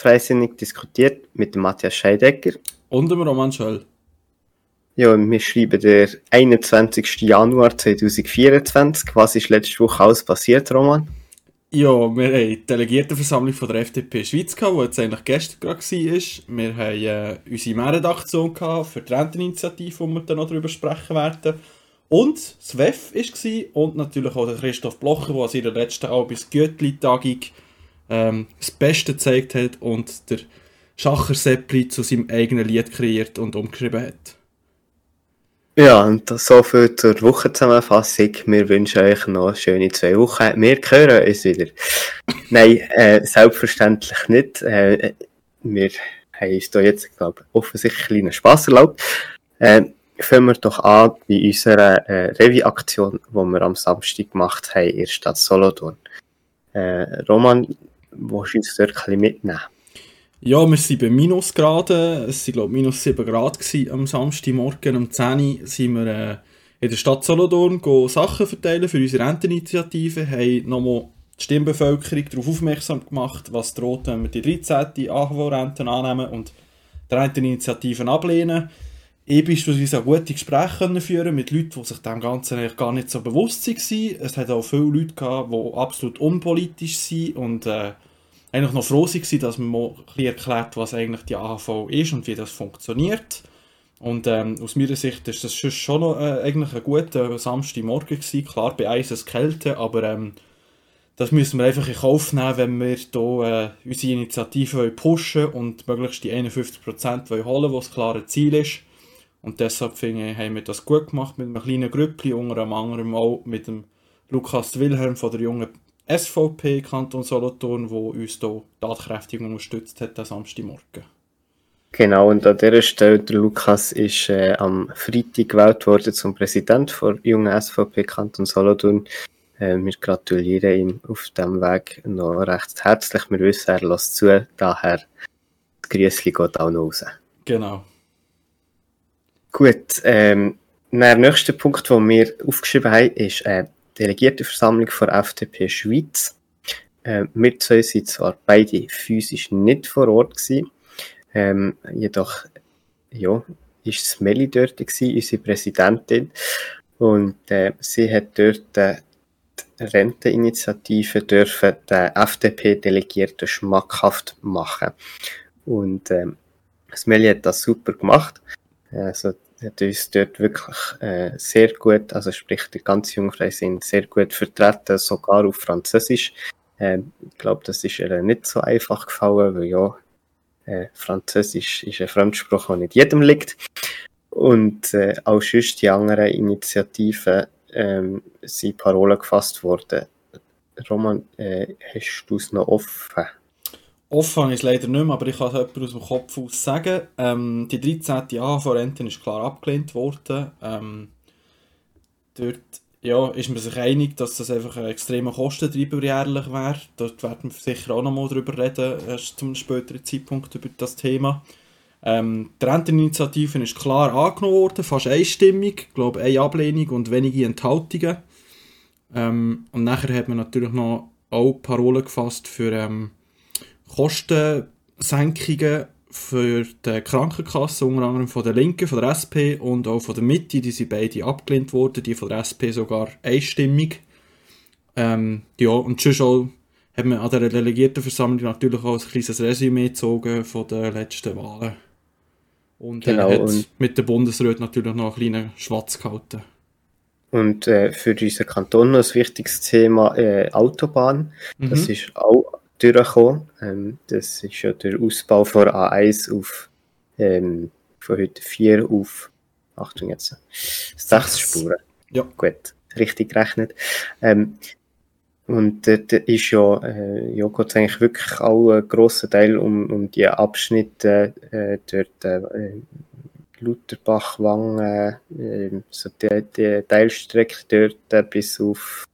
freisinnig diskutiert mit Matthias Scheidegger. Und dem Roman Schöll. Ja, wir schreiben der 21. Januar 2024. Was ist letzte Woche alles passiert, Roman? Ja, wir haben die Delegiertenversammlung von der FDP Schweiz gehabt, die jetzt eigentlich gestern gerade war. Wir haben äh, unsere Mehrredaktion für die Renteninitiative, wo wir dann noch darüber sprechen werden. Und das WEF war und natürlich auch der Christoph Blocher, der an seiner letzten Albis Göttli-Tagung ähm, das Beste gezeigt hat und der Schacher Seppli zu seinem eigenen Lied kreiert und umgeschrieben hat. Ja, und so viel zur Wochenzusammenfassung. Wir wünschen euch noch schöne zwei Wochen. Wir hören uns wieder. Nein, äh, selbstverständlich nicht. Äh, wir haben uns da jetzt, glaube ich, offensichtlich einen Spass erlaubt. Äh, fangen wir doch an bei unserer äh, Revue-Aktion, die wir am Samstag gemacht haben in der Stadt Solothurn. Äh, Roman, willst du uns dort ein mitnehmen? Ja, wir sind bei Minusgraden. Es waren, glaube ich, minus 7 Grad gewesen. am Samstagmorgen. Um 10 Uhr sind wir äh, in der Stadt Solothurn Sachen verteilen für unsere Renteninitiative. Wir haben nochmal die Stimmbevölkerung darauf aufmerksam gemacht, was droht, wenn wir die 13. AHV-Renten annehmen und die Renteninitiativen ablehnen. Ich beispielsweise auch gute Gespräche führen mit Leuten, die sich dem Ganzen eigentlich gar nicht so bewusst waren. Es hat auch viele Leute gehabt, die absolut unpolitisch sind und äh, eigentlich noch froh waren, dass man mal erklärt, was eigentlich die AHV ist und wie das funktioniert. Und ähm, aus meiner Sicht ist das schon noch äh, eigentlich ein guter Samstagmorgen gewesen. Klar, bei Eises Kälte, aber ähm, das müssen wir einfach in Kauf nehmen, wenn wir hier äh, unsere Initiative pushen und möglichst die 51% holen, was das klare Ziel ist. Und deshalb finde ich, haben wir das gut gemacht mit einem kleinen Grüppli, unter anderem auch mit dem Lukas Wilhelm von der jungen SVP Kanton Solothurn, wo uns hier tatkräftig unterstützt hat am Samstagmorgen. Genau, und an dieser Stelle, der Lukas ist äh, am Freitag gewählt worden zum Präsident der jungen SVP Kanton Solothurn. Äh, wir gratulieren ihm auf diesem Weg noch recht herzlich. Wir wissen, er lässt zu, daher das Grüßli geht auch noch raus. Genau. Gut, ähm, der nächste Punkt, den wir aufgeschrieben haben, ist äh, Delegiertenversammlung von FDP Schweiz. Äh, wir zwei sind zwar beide physisch nicht vor Ort gewesen, ähm, jedoch ja, ist Meli dort gewesen, unsere Präsidentin, und äh, sie hat dort äh, die Renteninitiative dürfen den FDP-Delegierten schmackhaft machen. Und ähm, Meli hat das super gemacht. Also hat uns dort wirklich äh, sehr gut, also sprich die ganze Jungfrei sind sehr gut vertreten, sogar auf Französisch. Äh, ich glaube, das ist ihr nicht so einfach gefallen, weil ja, äh, Französisch ist ein Fremdspruch, der nicht jedem liegt. Und äh, auch sonst die anderen Initiativen ähm, sind Parolen gefasst worden. Roman, äh, hast du es noch offen? Offen ist leider nicht mehr, aber ich kann es jemand aus dem Kopf aus sagen. Ähm, die 13. AHV-Rente ist klar abgelehnt worden. Ähm, dort ja, ist man sich einig, dass das einfach ein extremer Kostentreiber jährlich wäre. Dort werden wir sicher auch noch mal drüber reden, erst zum späteren Zeitpunkt über das Thema. Ähm, die Renteninitiative ist klar angenommen worden, fast einstimmig. Ich glaube, eine Ablehnung und wenige Enthaltungen. Ähm, und nachher hat man natürlich noch auch Parolen gefasst für ähm, Kostensenkungen für die Krankenkasse, unter anderem von der Linken, von der SP und auch von der Mitte, die sind beide abgelehnt worden, die von der SP sogar einstimmig. Ähm, ja, und schon auch hat man an der Delegiertenversammlung natürlich auch ein kleines Resümee gezogen von den letzten Wahlen. Und genau, hat und mit der Bundesrat natürlich noch einen kleinen Schwatz gehalten. Und äh, für unseren Kanton noch ein wichtiges Thema äh, Autobahn. Mhm. Das ist auch durchgekommen. Ähm, das ist ja der Ausbau von A1 auf ähm, von heute 4 auf Achtung jetzt sechs Spuren. Ja. Gut, richtig gerechnet. Ähm, und dort ist ja, äh, ja geht eigentlich wirklich auch ein grosser Teil um, um die Abschnitte äh, dort äh, Lutherbach, Wangen, äh, so die, die Teilstrecke dort äh, bis auf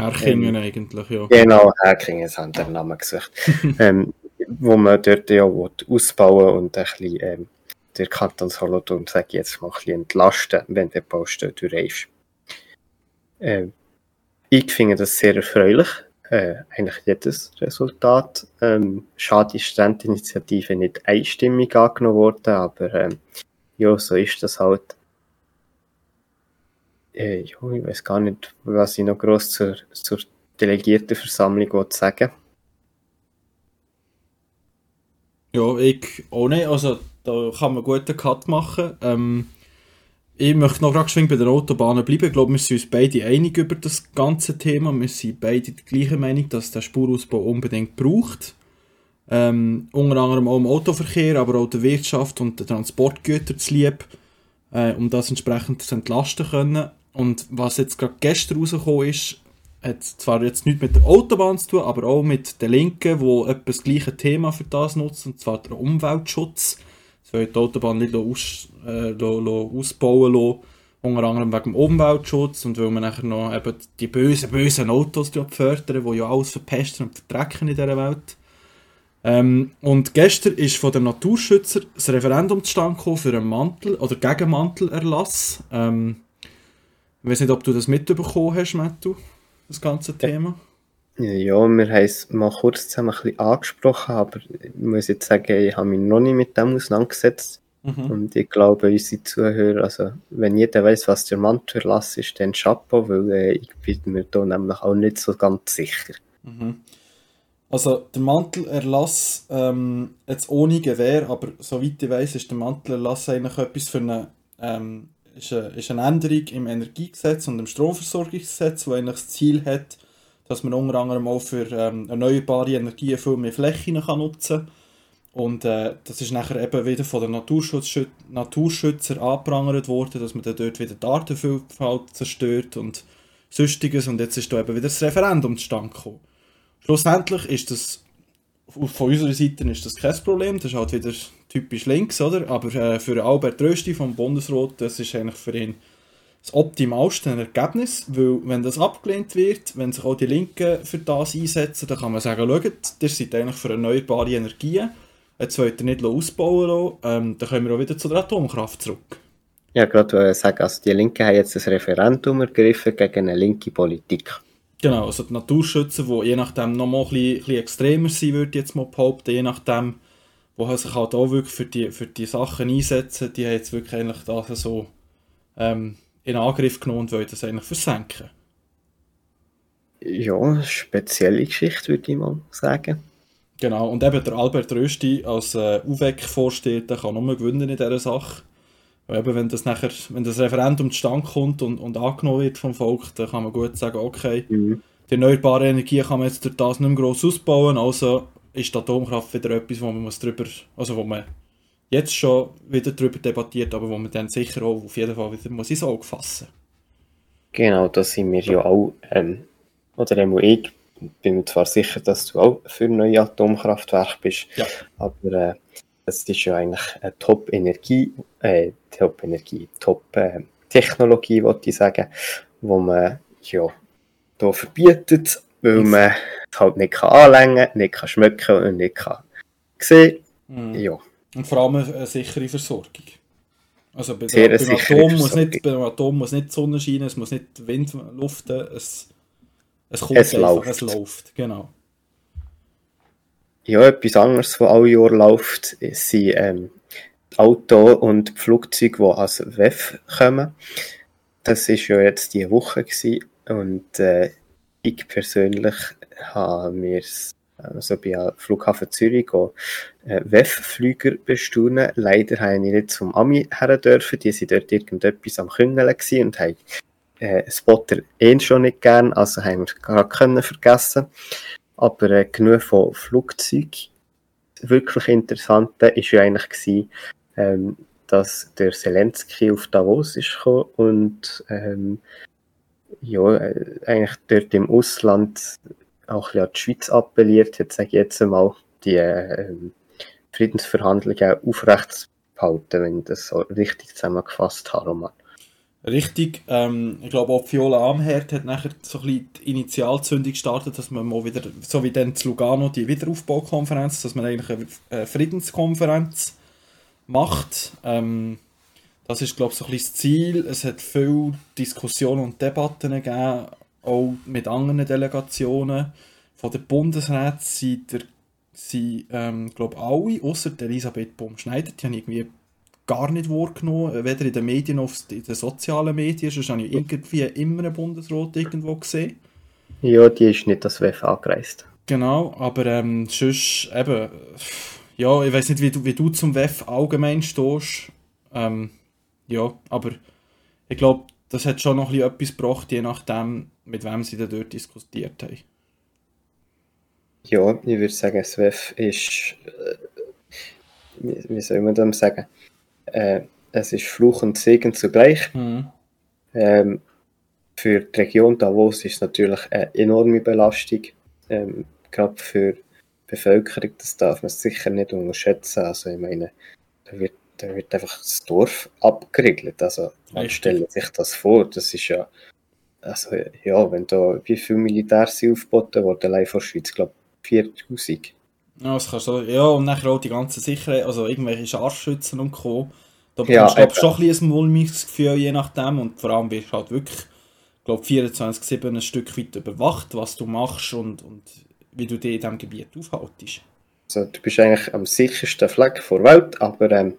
Herkingen ähm, eigentlich, ja. Genau, Herkingen ist der Name gesucht. ähm, wo man dort ja ausbauen und ein bisschen ähm, der Kanton Solothurn, sage ich jetzt mal, ein bisschen entlasten, wenn der Baustelle durch ist. Ähm, ich finde das sehr erfreulich. äh, eigentlich jedes Resultat. Ähm, schade ist die Initiative nicht einstimmig angenommen worden, aber ähm, ja, so ist das halt. Äh, ich weiß gar nicht, was ich noch groß zur, zur Delegiertenversammlung sagen Ja, ich auch nicht. Also, da kann man einen Cut machen. Ähm, ich möchte noch gerade bei den Autobahnen bleiben. Ich glaube, wir sind uns beide einig über das ganze Thema. Wir sind beide die gleiche Meinung, dass der Spurausbau unbedingt braucht. Ähm, unter anderem auch im Autoverkehr, aber auch der Wirtschaft und den Transportgütern zu lieb, äh, um das entsprechend zu entlasten können. Und was jetzt gerade gestern rausgekommen ist, hat zwar jetzt nichts mit der Autobahn zu tun, aber auch mit den Linken, die etwas das gleiche Thema für das nutzen, und zwar der Umweltschutz. Sie wollen die Autobahn nicht aus, äh, ausbauen lassen, unter anderem wegen dem Umweltschutz und weil man nachher noch eben die bösen, bösen Autos fördern, die ja alles verpesten und verdrecken in dieser Welt. Ähm, und gestern ist von den Naturschützern das Referendum zustande gekommen für einen Mantel- oder Gegenmantelerlass. Ähm, ich weiß nicht, ob du das mitbekommen hast, Mattu, das ganze Thema. Ja, wir haben es mal kurz zusammen ein bisschen angesprochen, aber ich muss jetzt sagen, ich habe mich noch nicht mit dem auseinandergesetzt. Mhm. Und ich glaube, unsere Zuhörer, also wenn jeder weiß, was der Mantelerlass ist, dann Chapeau, weil äh, ich bin mir da nämlich auch nicht so ganz sicher. Mhm. Also der Mantelerlass, ähm, jetzt ohne Gewehr, aber soweit ich weiß, ist der Mantelerlass eigentlich etwas für eine, ähm, ist eine, ist eine Änderung im Energiegesetz und im Stromversorgungsgesetz, wo eigentlich das Ziel hat, dass man unter anderem auch für ähm, erneuerbare Energien viel mehr Flächen kann nutzen kann. Und äh, das ist nachher eben wieder von den Naturschutz Naturschützern angeprangert worden, dass man dann dort wieder die Artenvielfalt zerstört und Sonstiges. Und jetzt ist da eben wieder das Referendum zustande gekommen. Schlussendlich ist das, von unserer Seite ist das kein Problem, das ist halt wieder typisch links, oder? Aber äh, für Albert Rösti vom Bundesrat, das ist eigentlich für ihn das optimalste Ergebnis, weil wenn das abgelehnt wird, wenn sich auch die Linken für das einsetzen, dann kann man sagen, schaut, ihr seid eigentlich für erneuerbare Energien, jetzt wollt ihr nicht ausbauen lassen, ähm, dann kommen wir auch wieder zu der Atomkraft zurück. Ja, gerade sagen, also die Linken haben jetzt das Referendum ergriffen gegen eine linke Politik. Genau, also die Naturschützer, die je nachdem noch mal ein bisschen, ein bisschen extremer sein, würde jetzt mal behaupten, je nachdem, wo sich halt auch wirklich für die, für die Sachen einsetzen, die haben jetzt wirklich eigentlich das so ähm, in Angriff genommen und wollen das eigentlich versenken. Ja, spezielle Geschichte, würde ich mal sagen. Genau, und eben der Albert Rösti als äh, UVEC-Vorsteher kann nur gewinnen in dieser Sache. Weil eben, wenn das nachher, wenn das Referendum zustande kommt und, und angenommen wird vom Volk, dann kann man gut sagen, okay, mhm. die erneuerbare Energie kann man jetzt durch das nicht mehr gross ausbauen, also ist die Atomkraft wieder etwas, wo man muss drüber, also wo man jetzt schon wieder darüber debattiert, aber wo man dann sicher auch auf jeden Fall wieder muss ins Auge fassen Genau, da sind wir ja auch, ähm, oder einmal ich bin mir zwar sicher, dass du auch für neue Atomkraftwerke bist, ja. aber äh, es ist ja eigentlich eine Top-Energie, äh, Top-Energie, Top-Technologie, wollte ich sagen, wo man ja hier verbietet, weil man halt nicht kann anlängen, nicht kann schmecken und nicht kann sehen. Mm. Ja. Und vor allem eine sichere Versorgung. Also bei, Sehr beim, Atom muss nicht, beim Atom muss nicht die Sonne scheinen, es muss nicht Wind luften, es, es kommt es einfach, läuft. es läuft, genau. Ja, etwas anderes, was alle Jahr läuft, sind ähm, Auto und Flugzeuge, die als WEF kommen. Das war ja jetzt die Woche gewesen. und äh, ich persönlich habe mir also bei Flughafen Zürich go, äh, WEF-Flüger bestaunen. Leider habe ich nicht zum Ami her dürfen. Die sind dort irgendetwas am Küngeln und haben äh, Spotter eh schon nicht gern, also haben wir gar können vergessen. Aber äh, genug von Flugzeugen. Wirklich interessante ist ja eigentlich gewesen, ähm, dass der Zelensky auf Davos ist gekommen und ähm, ja, äh, eigentlich dort im Ausland auch an die Schweiz appelliert hat, sage ich jetzt einmal, die äh, Friedensverhandlungen aufrecht behalten, wenn ich das so richtig zusammengefasst habe, Roman. Richtig, ähm, ich glaube auch Viola Amherd hat nachher so ein bisschen die Initialzündung gestartet, dass man mal wieder, so wie dann zu Lugano die Wiederaufbaukonferenz, dass man eigentlich eine Friedenskonferenz macht. Ähm, das ist, glaube ich, so ein bisschen das Ziel. Es hat viele Diskussionen und Debatten gegeben, auch mit anderen Delegationen. von den Bundesräten sind, der, sind ähm, glaube alle, außer Elisabeth Baum-Schneider, die haben irgendwie gar nicht wahrgenommen, weder in den Medien noch in den sozialen Medien, sonst habe ich irgendwie immer einen Bundesrat irgendwo gesehen. Ja, die ist nicht das WF angereist. Genau, aber ähm, sonst eben, ja, ich weiß nicht, wie du, wie du zum WEF allgemein stehst. Ähm, ja, aber ich glaube, das hat schon noch etwas gebracht, je nachdem, mit wem sie da dort diskutiert haben. Ja, ich würde sagen, das WEF ist, äh, wie, wie soll man das sagen, äh, es ist Fluch und Segen zugleich. Mhm. Ähm, für die Region Davos ist es natürlich eine enorme Belastung, ähm, gerade für die Bevölkerung, das darf man sicher nicht unterschätzen. Also ich meine, da wird, da wird einfach das Dorf abgeriegelt. Also man stellt sich das vor, das ist ja, also ja, wenn da, wie viele Militärs sind aufgeboten worden, allein von der Schweiz, glaube ich, 4000. Ja, das kannst du, ja, und nachher auch die ganze Sicherheit, also irgendwelche Scharfschützen und Co. Da bekommst ja, du schon ein bisschen ein mulmiges Gefühl, je nachdem, und vor allem wirst du halt wirklich, glaube 24-7 ein Stück weit überwacht, was du machst und, und wie du dich in diesem Gebiet aufhaltest. Also, du bist eigentlich am sichersten Fleck der Welt, aber ähm,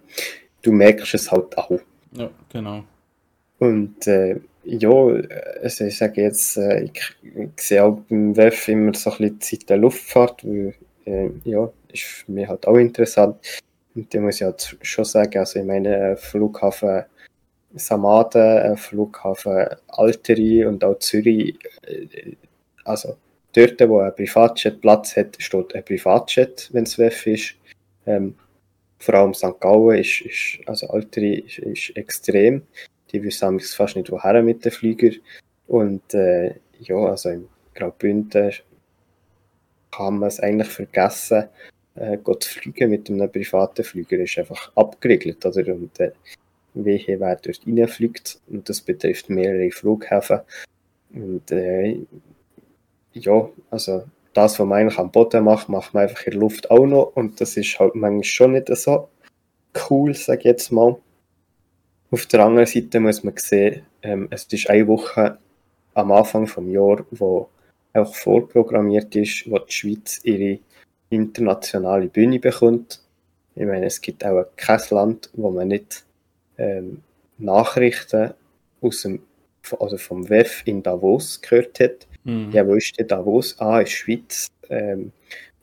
du merkst es halt auch. Ja, genau. Und äh, ja, also ich sage jetzt, äh, ich, ich, sehe auch beim WEF immer so ein bisschen die Zeit der Luftfahrt, weil, äh, ja, ist für mich halt auch interessant. Und da muss ich halt schon sagen, also ich meine, äh, Flughafen Samaden, äh, Flughafen Alteri und auch Zürich, äh, also dort, wo ein Privatjet Platz hat, steht ein Privatjet, wenn es WEF ist. Ähm, vor allem St. Gallen ist, ist also Alteri ist, ist extrem. Die wissen fast nicht woher mit den Flügern. Und äh, ja, also im Graubünden kann man es eigentlich vergessen, äh, zu fliegen mit einem privaten Flüger. ist einfach abgeriegelt. Oder? Und äh, wehe, wer dort reinfliegt. Und das betrifft mehrere Flughäfen. Und äh, ja, also das, was man eigentlich am Boden macht, macht man einfach in der Luft auch noch. Und das ist halt manchmal schon nicht so cool, sage ich jetzt mal. Auf der anderen Seite muss man sehen, ähm, es ist eine Woche am Anfang des Jahres, wo auch vorprogrammiert ist, wo die Schweiz ihre internationale Bühne bekommt. Ich meine, es gibt auch kein Land, wo man nicht ähm, Nachrichten aus dem, also vom WEF in Davos gehört hat. Mhm. Ja, wo ist denn Davos? Ah, in der Schweiz. Ähm,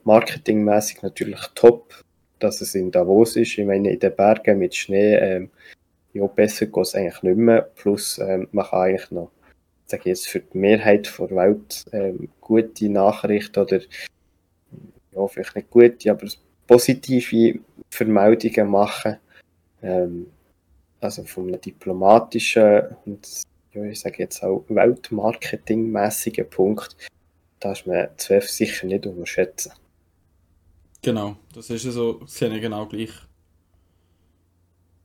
marketingmäßig natürlich top, dass es in Davos ist. Ich meine, in den Bergen mit Schnee, ähm, ja, besser geht es eigentlich nicht mehr. Plus, ähm, man kann eigentlich noch, sage ich jetzt, für die Mehrheit der Welt ähm, gute Nachrichten oder, ja, vielleicht nicht gute, aber positive Vermeldungen machen. Ähm, also von einem diplomatischen und ich sage jetzt auch weltmarketingmäßigen Punkt, darf man ZWEF sicher nicht unterschätzen. Genau, das ist ja so, sehe ich genau gleich.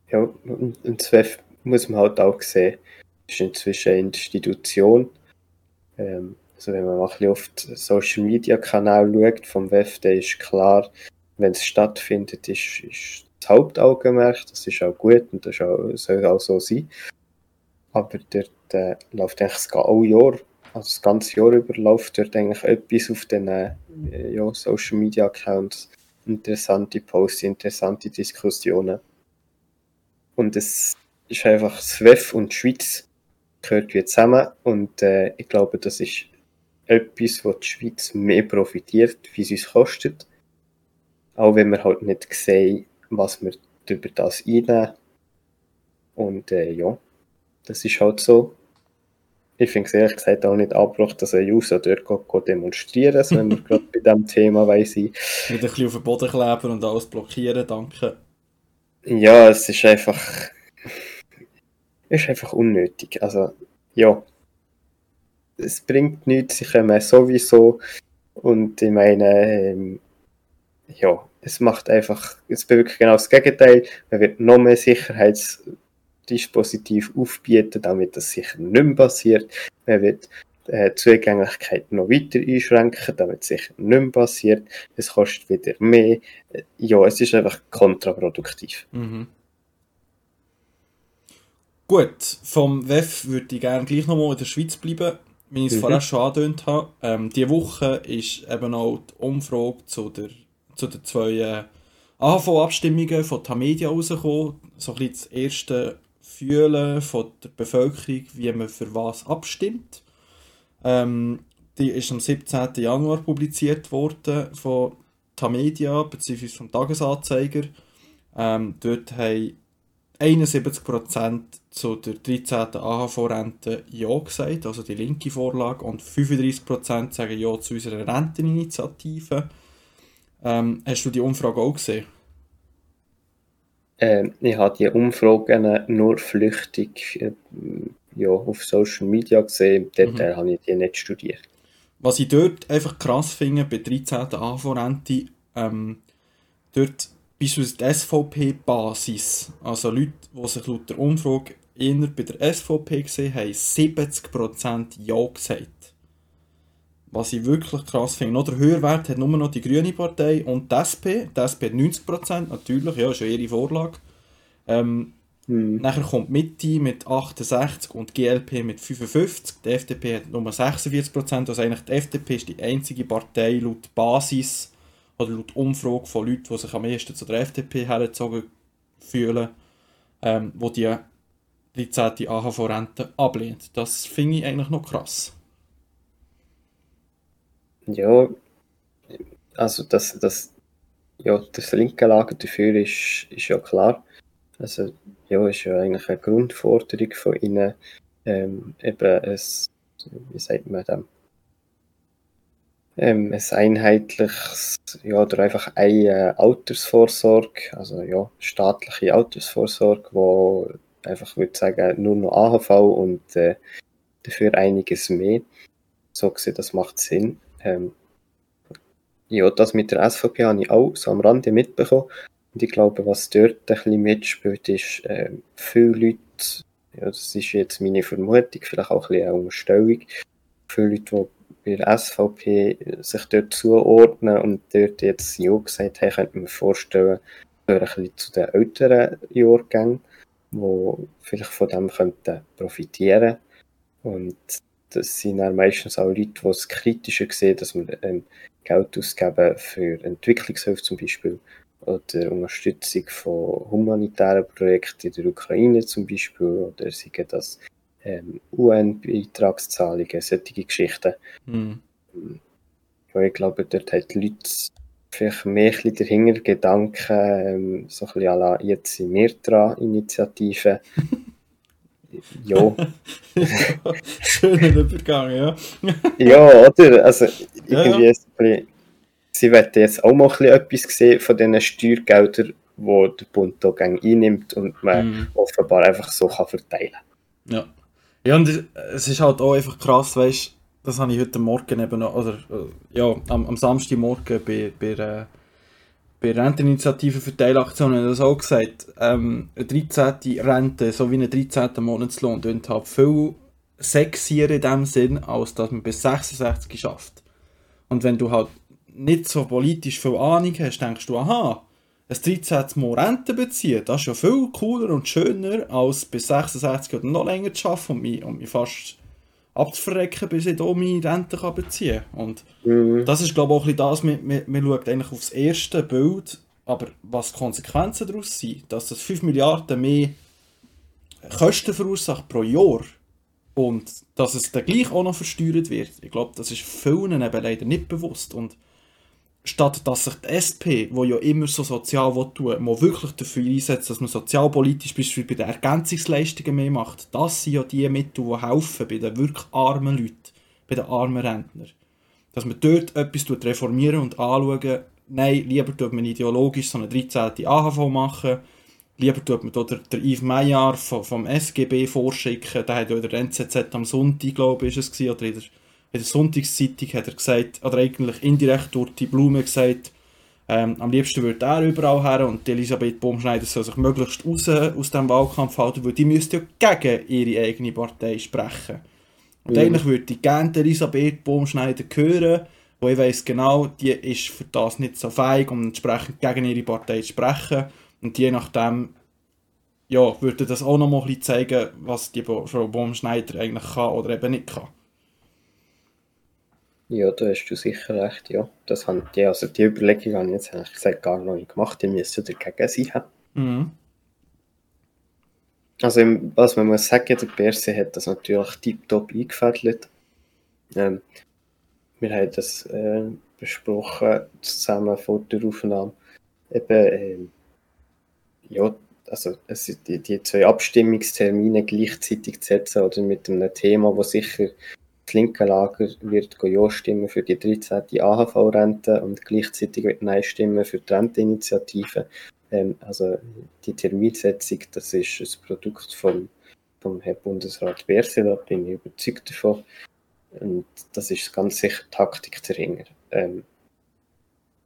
Ja, und, ZWEF muss man halt auch sehen, ist inzwischen eine Institution. Ähm, also wenn man mal ein bisschen auf den Social Media Kanal schaut vom WEF, dann ist klar, wenn es stattfindet, ist, ist das Hauptaugenmerk, das ist auch gut und das auch, soll auch so sein. Aber dort äh, läuft eigentlich das ganze Jahr, also das ganze Jahr über läuft dort eigentlich etwas auf den äh, ja, Social Media Accounts. Interessante Posts, interessante Diskussionen. Und es ist einfach das WEF und die Schweiz gehört wie zusammen und äh, ich glaube, das ist etwas, was die Schweiz mehr profitiert, wie es uns kostet. Auch wenn wir halt nicht sehen, was wir über das einnehmen. Und äh, ja, das ist halt so. Ich finde es ehrlich gesagt auch nicht abbruch, dass ein User dort geht, demonstrieren kann, wenn wir gerade bei diesem Thema weiss Nicht ein bisschen auf den Boden kleben und alles blockieren, danke. Ja, es ist einfach. ist einfach unnötig. Also, ja. Es bringt nichts, sie kommen sowieso. Und ich meine, ähm, ja, es macht einfach, es bewirkt genau das Gegenteil. Man wird noch mehr Sicherheitsdispositiv aufbieten, damit das sicher nicht mehr passiert. Man wird äh, die Zugänglichkeit noch weiter einschränken, damit es sicher nicht mehr passiert. Es kostet wieder mehr. Ja, es ist einfach kontraproduktiv. Mhm. Gut, vom WEF würde ich gerne gleich nochmal in der Schweiz bleiben, wie ich es mhm. vorher schon angedeutet habe, ähm, diese Woche ist eben auch die Umfrage zu, der, zu den zwei äh, AHV-Abstimmungen von Tamedia rausgekommen. So ein bisschen das erste Fühlen von der Bevölkerung, wie man für was abstimmt. Ähm, die ist am 17. Januar publiziert worden von Tamedia bzw. vom Tagesanzeiger. Ähm, dort haben 71% zu der 13. AHV-Rente Ja gesagt, also die linke Vorlage, und 35% sagen Ja zu unserer Renteninitiative. Ähm, hast du die Umfrage auch gesehen? Äh, ich habe die Umfragen nur flüchtig äh, ja, auf Social Media gesehen, dort mhm. Äh, habe ich die nicht studiert. Was ich dort einfach krass finde, bei 13. AHV-Rente, ähm, dort beispielsweise die SVP-Basis, also Leute, die sich laut der Umfrage eher bei der SVP gesehen haben, 70% Ja gesagt. Was ich wirklich krass finde. Noch der Höherwert hat nur noch die Grüne Partei und die SP. Die SP hat 90%, natürlich, ja, ist ja ihre Vorlage. Ähm, hm. Nachher kommt Mitte mit 68 und GLP mit 55. Die FDP hat nur 46%. Also eigentlich die FDP ist die einzige Partei laut Basis, oder laut Umfrage von Leuten, die sich am ehesten zu der FDP hergezogen fühlen, ähm, wo die 13. AHV-Rente ablehnt. Das finde ich eigentlich noch krass. Ja, also das, das, ja, das linke Lager dafür ist, ist ja klar. Also ja, ist ja eigentlich eine Grundforderung von ihnen, ähm, eben es, wie sagt man dem, ähm, ein einheitliches, ja, oder einfach eine Altersvorsorge, also ja, staatliche Altersvorsorge, wo einfach würde sagen, nur noch AHV und äh, dafür einiges mehr. So gesehen, das macht Sinn. Ähm, ja, das mit der SVP habe ich auch so am Rande mitbekommen. Und ich glaube, was dort ein bisschen mitspielt, ist, äh, viele Leute, ja, das ist jetzt meine Vermutung, vielleicht auch ein bisschen eine Umstellung, viele Leute, die bei der SVP sich dort zuordnen und dort jetzt Ja gesagt haben, könnte man vorstellen, ein bisschen zu den älteren Jahrgängen, die vielleicht von dem könnten profitieren Und das sind dann meistens auch Leute, die es kritischer sehen, dass man ähm, Geld ausgeben für Entwicklungshilfe zum Beispiel oder Unterstützung von humanitären Projekten in der Ukraine zum Beispiel oder sagen das ähm, UN-Beitragszahlungen, solche Geschichten. Mhm. ich glaube, dort hat die Leute vielleicht mehr ein dahinter Gedanken, ähm, so ein bisschen à la jetzt sind wir dran, Initiative. ja. Schöner Übergang, ja. ja, oder? Also, irgendwie ja, ja. Bisschen, sie werden jetzt auch mal ein etwas sehen von diesen Steuergeldern, die der Bund hier einnimmt und man mm. offenbar einfach so kann verteilen kann. Ja. Ja, und es ist halt auch einfach krass, weißt das habe ich heute Morgen eben noch, oder äh, ja, am, am Samstagmorgen bei, bei, bei Renteninitiative für Teilaktionen das auch gesagt. Ähm, eine 13. Rente, so wie ein 13. Monatslohn, klingt halt viel sexier in dem Sinn, als dass man bis 66 schafft. Und wenn du halt nicht so politisch viel Ahnung hast, denkst du, aha, ein 13. Mal Rente beziehen, das ist ja viel cooler und schöner, als bis 66 oder noch länger zu arbeiten und mich, und mich fast abzuverrecken, bis ich hier meine Rente kann beziehen kann. Und mhm. das ist, glaube ich, auch ein das, man, man, man schaut eigentlich aufs erste Bild, aber was die Konsequenzen daraus sind, dass das 5 Milliarden mehr Kosten verursacht pro Jahr und dass es dann gleich auch noch versteuert wird, ich glaube, das ist vielen eben leider nicht bewusst und statt dass sich die SP, wo ja immer so sozial tun mal wirklich dafür einsetzt, dass man sozialpolitisch beispielsweise bei den Ergänzungsleistungen mehr macht. Das sind ja die Mittel, die helfen bei den wirklich armen Leuten, bei den armen Rentnern. Dass man dort etwas reformieren und anschauen, nein, lieber tut man ideologisch so eine 13. AHV machen, lieber tut man dort der Yves Meyer vom, vom SGB vorschicken, der hat ja in der NZZ am Sonntag, glaube ich, ist es oder in der in der Sonntagszeitung hat er gesagt, oder eigentlich indirekt durch die Blume gesagt, ähm, am liebsten würde er überall her und Elisabeth Baumschneider soll sich möglichst raus aus dem Wahlkampf halten, weil die müsste ja gegen ihre eigene Partei sprechen. Und mhm. eigentlich würde ich gerne Elisabeth Baumschneider hören, wo ich weiss genau, die ist für das nicht so feig, um entsprechend gegen ihre Partei zu sprechen. Und je nachdem, ja, würde das auch noch mal ein bisschen zeigen, was die Frau Baumschneider eigentlich kann oder eben nicht kann. Ja, da hast du sicher recht, ja. Das haben die, also die Überlegung habe ich jetzt ehrlich gesagt gar noch nicht gemacht, die müssten dagegen sein. Mhm. Also, was man muss sagen, der Berse hat das natürlich tiptop eingefädelt. Ähm, wir haben das äh, besprochen, zusammen vor der Aufnahme. Eben, äh, ja, also es, die, die zwei Abstimmungstermine gleichzeitig zu setzen oder mit einem Thema, wo sicher das linke Lager wird Ja stimmen für die 13. AHV-Rente und gleichzeitig wird Nein stimmen für die Renteninitiative. Ähm, also die Terminsetzung, das ist ein Produkt vom, vom Herrn Bundesrat Berse, da bin ich überzeugt davon. Und das ist ganz sicher Taktik dahinter. Ähm,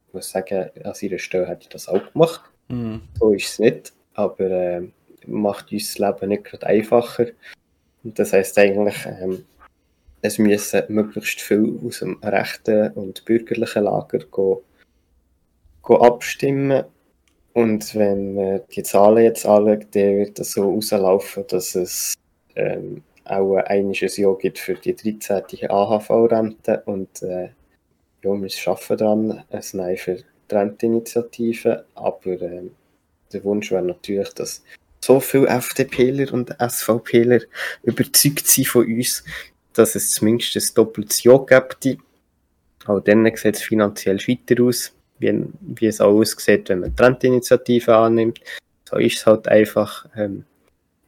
ich muss sagen, an ihrer Stelle hätte ich das auch gemacht. Mhm. So ist es nicht, aber äh, macht uns das Leben nicht gerade einfacher. Und das heißt eigentlich, ähm, es müssen möglichst viel aus dem rechten und bürgerlichen Lager go, go abstimmen. Und wenn man die Zahlen jetzt anschaut, dann wird das so rauslaufen, dass es ähm, auch ein Jahr gibt für die 13. AHV-Rente und äh, ja, wir arbeiten daran, ein Nein für die Renteninitiative, aber äh, der Wunsch wäre natürlich, dass so viele FDPler und SVPler überzeugt sind von uns, dass es zumindest ein doppeltes Ja gibt. Auch dann sieht es finanziell weiter aus, wie, wie es auch aussieht, wenn man die Renteninitiative annimmt. So ist es halt einfach. Ähm,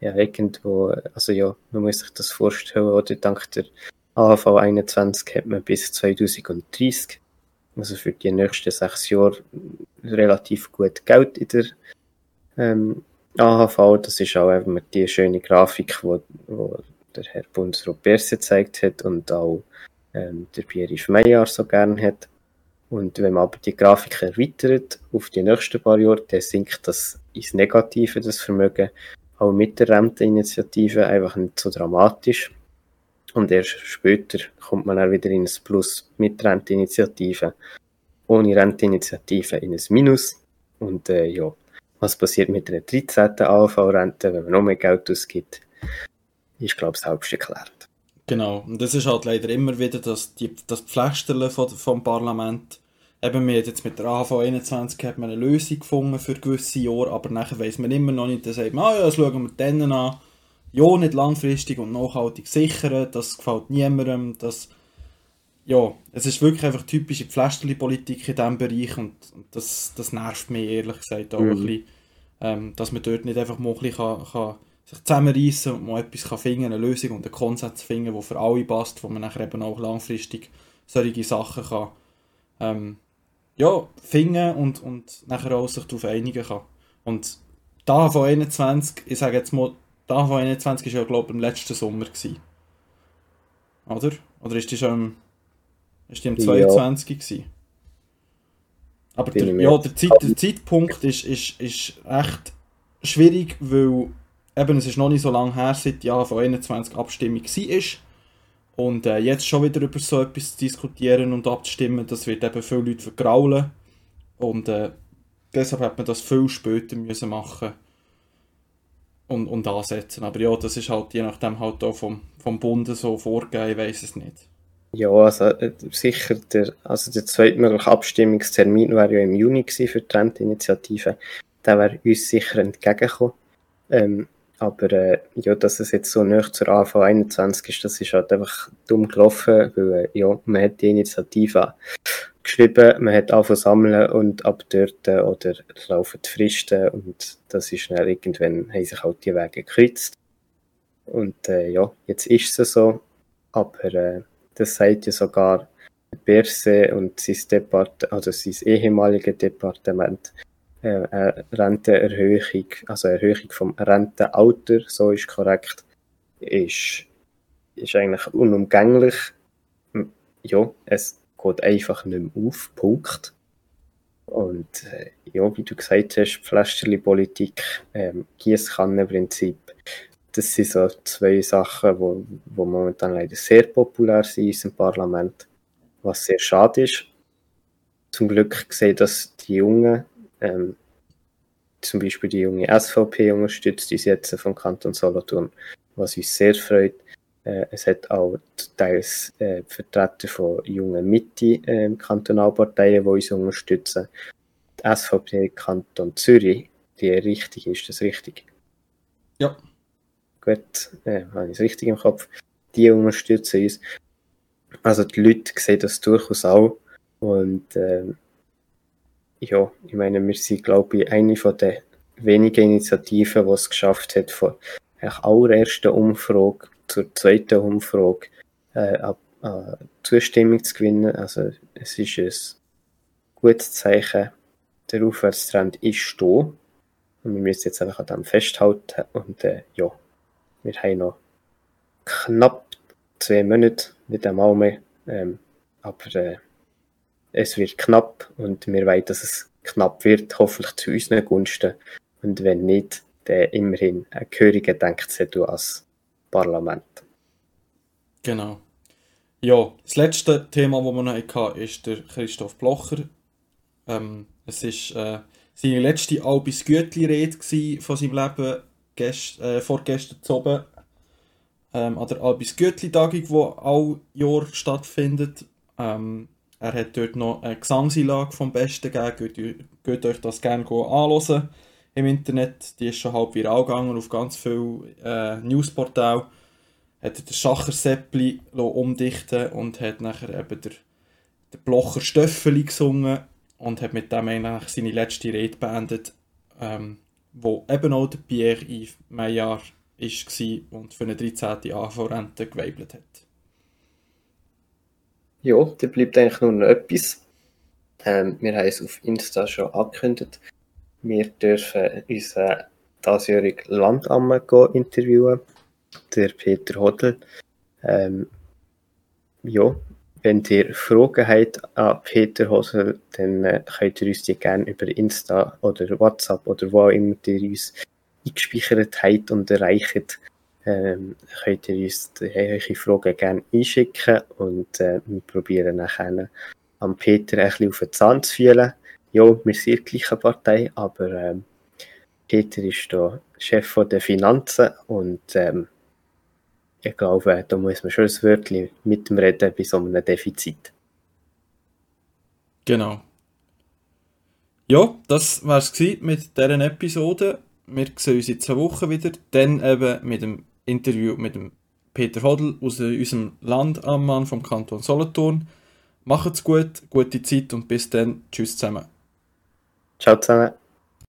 ja, irgendwo, also ja, man muss sich das vorstellen, oder dank der AHV 21 hat man bis 2030, also für die nächsten sechs Jahre, relativ gut Geld in der ähm, AHV. Das ist auch eben die schöne Grafik, wo, wo der Herr Bundesrat Berse gezeigt hat und auch ähm, der Pierre Meyer so gern hat. Und wenn man aber die Grafik erweitert auf die nächsten paar Jahre, dann sinkt das ins Negative, das Vermögen auch mit der Renteninitiative einfach nicht so dramatisch. Und erst später kommt man dann wieder in ein Plus mit Renteninitiative. Ohne Renteninitiative in ein Minus. Und äh, ja, was passiert mit der 13. AV-Rente, wenn man noch mehr Geld ausgibt, ist, glaube ich, selbst erklärt. Genau, und das ist halt leider immer wieder das, die, das Pflasterle vom, vom Parlament eben, wir jetzt mit der AHV 21 hat man eine Lösung gefunden für gewisse Jahre, aber nachher weiß man immer noch nicht, dann sagt man, ah ja, das schauen wir dann an. Ja, nicht langfristig und nachhaltig sichern, das gefällt niemandem, das, ja, es ist wirklich einfach typische Pflasterli-Politik in diesem Bereich und, und, das, das nervt mich ehrlich gesagt auch mhm. ein bisschen, ähm, dass man dort nicht einfach mal ein bisschen kann, kann sich zusammenreißen und mal etwas kann finden, eine Lösung und einen Konsens finden, der für alle passt, wo man nachher eben auch langfristig solche Sachen kann, ähm, ja, finden und, und nachher auch sich darauf einigen kann. Und da von 21, ich sage jetzt mal, da von 21 war ja, glaube ich, im letzten Sommer. Gewesen. Oder? Oder ist die schon im, ist die im 22 ja. gewesen? Aber der, ja, der, Zeit, der Zeitpunkt ist, ist, ist echt schwierig, weil eben, es ist noch nicht so lange her, seit die von 21 Abstimmung war. Und äh, jetzt schon wieder über so etwas zu diskutieren und abzustimmen, das wird eben viele Leute vergraulen. Und äh, deshalb hat man das viel später müssen machen und, und ansetzen. Aber ja, das ist halt je nachdem halt auch vom, vom Bund so vorgegeben, ich weiß es nicht. Ja, also äh, sicher, der, also der zweitmögliche Abstimmungstermin wäre ja im Juni für die Trendinitiative. Der wäre uns sicher entgegengekommen. Ähm, aber äh, ja, dass es jetzt so nicht zur AV 21 ist, das ist halt einfach dumm gelaufen, weil äh, ja, man hat die Initiative geschrieben, man hat angefangen sammeln und ab äh, oder laufen die Fristen und das ist schnell irgendwann haben sich halt die Wege gekreuzt. Und äh, ja, jetzt ist es so, aber äh, das sagt ja sogar Berse und sein Depart also sein ehemaliges Departement äh, eine Rentenerhöhung, also Erhöhung vom Rentenalter, so ist korrekt, ist, ist eigentlich unumgänglich. Ja, es geht einfach nicht mehr auf, Punkt. Und äh, ja, wie du gesagt hast, Pflasterli-Politik, ähm, Gießkannenprinzip, das sind so zwei Sachen, wo, wo momentan leider sehr populär sind in unserem Parlament, was sehr schade ist. Zum Glück sehe dass die Jungen ähm, zum Beispiel die junge SVP unterstützt uns jetzt vom Kanton Solothurn, was uns sehr freut. Äh, es hat auch teils äh, Vertreter von jungen Mitte äh, Kantonalparteien, die uns unterstützen. Die SVP Kanton Zürich, die richtig ist, das richtig? Ja. Gut, äh, habe ich es richtig im Kopf. Die unterstützen uns. Also die Leute sehen das durchaus auch. Und ähm, ja, ich meine, wir sind, glaube ich, eine von den wenigen Initiativen, die es geschafft hat, von der allerersten Umfrage zur zweiten Umfrage äh, äh, Zustimmung zu gewinnen. Also es ist ein gutes Zeichen. Der Aufwärtstrend ist da. Und wir müssen jetzt einfach an dem festhalten. Und äh, ja, wir haben noch knapp zwei Monate, nicht einmal mehr. Ähm, aber äh, es wird knapp und wir wollen, dass es knapp wird, hoffentlich zu unseren Gunsten. Und wenn nicht, dann immerhin ein gehöriger Denkzettel als Parlament. Genau. Ja, das letzte Thema, das wir noch hatten, ist der Christoph Blocher. Ähm, es war äh, seine letzte Albis Gütli-Rede von seinem Leben äh, vorgestern zu oben. Ähm, an der Albis Gütli-Tagung, die all Jahr stattfindet. Ähm, er hat dort noch eine Gesangseinlage vom Besten gegeben. Geht, euch das gerne anschauen im Internet. Die ist schon halb viral gegangen auf ganz vielen äh, Newsportalen. Hat er den Schacher Seppli umdichten und hat nachher eben der, der Blocher Stöffeli gesungen und hat mit dem eigentlich seine letzte Rede beendet, ähm, wo eben auch der Pierre-Yves Meillard war und für eine 13. AV-Rente geweibelt hat. Ja, da bleibt eigentlich nur noch etwas. Ähm, wir haben es auf Insta schon angekündigt. Wir dürfen unseren diesjährigen Landamme interviewen, der Peter Hodl. Ähm, ja, wenn ihr Fragen habt an Peter Hodl, dann äh, könnt ihr uns die gerne über Insta oder WhatsApp oder wo immer ihr uns eingespeichert habt und erreicht, ähm, könnt ihr uns eure Fragen gerne einschicken und äh, wir probieren nachher am Peter ein bisschen auf den Zahn zu fühlen ja, wir sind die gleiche Partei, aber ähm, Peter ist da Chef der Finanzen und ähm, ich glaube, da muss man schon ein Wörtchen mit dem reden bei so einem Defizit. Genau. Ja, das war es mit dieser Episode. Wir sehen uns in zwei Wochen wieder. Dann eben mit dem Interview mit dem Peter Hodl aus unserem Landammann vom Kanton Solothurn. Macht's gut, gute Zeit und bis dann. Tschüss zusammen. Ciao zusammen.